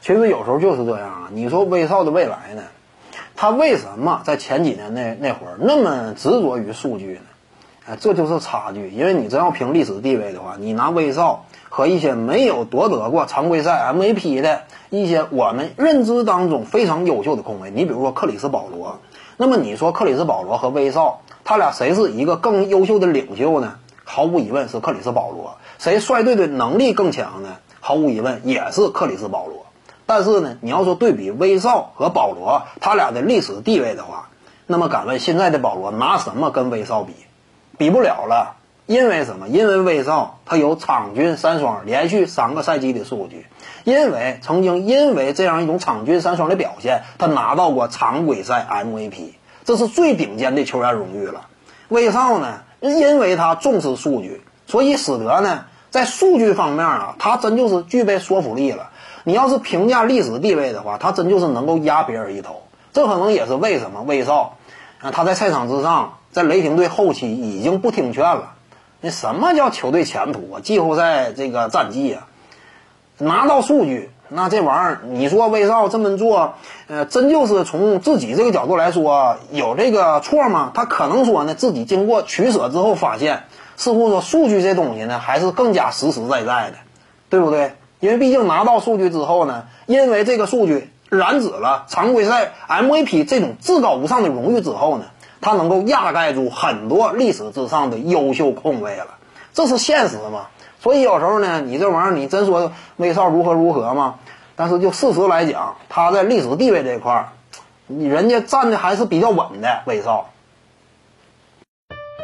其实有时候就是这样啊。你说威少的未来呢？他为什么在前几年那那会儿那么执着于数据呢？哎，这就是差距。因为你真要凭历史地位的话，你拿威少和一些没有夺得过常规赛 MVP 的一些我们认知当中非常优秀的控卫，你比如说克里斯保罗。那么你说克里斯保罗和威少，他俩谁是一个更优秀的领袖呢？毫无疑问是克里斯保罗。谁率队的能力更强呢？毫无疑问也是克里斯保罗。但是呢，你要说对比威少和保罗他俩的历史地位的话，那么敢问现在的保罗拿什么跟威少比？比不了了。因为什么？因为威少他有场均三双连续三个赛季的数据，因为曾经因为这样一种场均三双的表现，他拿到过常规赛 MVP，这是最顶尖的球员荣誉了。威少呢，因为他重视数据，所以使得呢。在数据方面啊，他真就是具备说服力了。你要是评价历史地位的话，他真就是能够压别人一头。这可能也是为什么威少啊，他在赛场之上，在雷霆队后期已经不听劝了。那什么叫球队前途啊？季后赛这个战绩啊，拿到数据，那这玩意儿，你说威少这么做，呃，真就是从自己这个角度来说有这个错吗？他可能说呢，自己经过取舍之后发现。似乎说数据这东西呢，还是更加实实在在的，对不对？因为毕竟拿到数据之后呢，因为这个数据染指了常规赛 MVP 这种至高无上的荣誉之后呢，他能够压盖住很多历史之上的优秀控卫了，这是现实嘛？所以有时候呢，你这玩意儿你真说威少如何如何嘛？但是就事实来讲，他在历史地位这块儿，人家站的还是比较稳的，威少。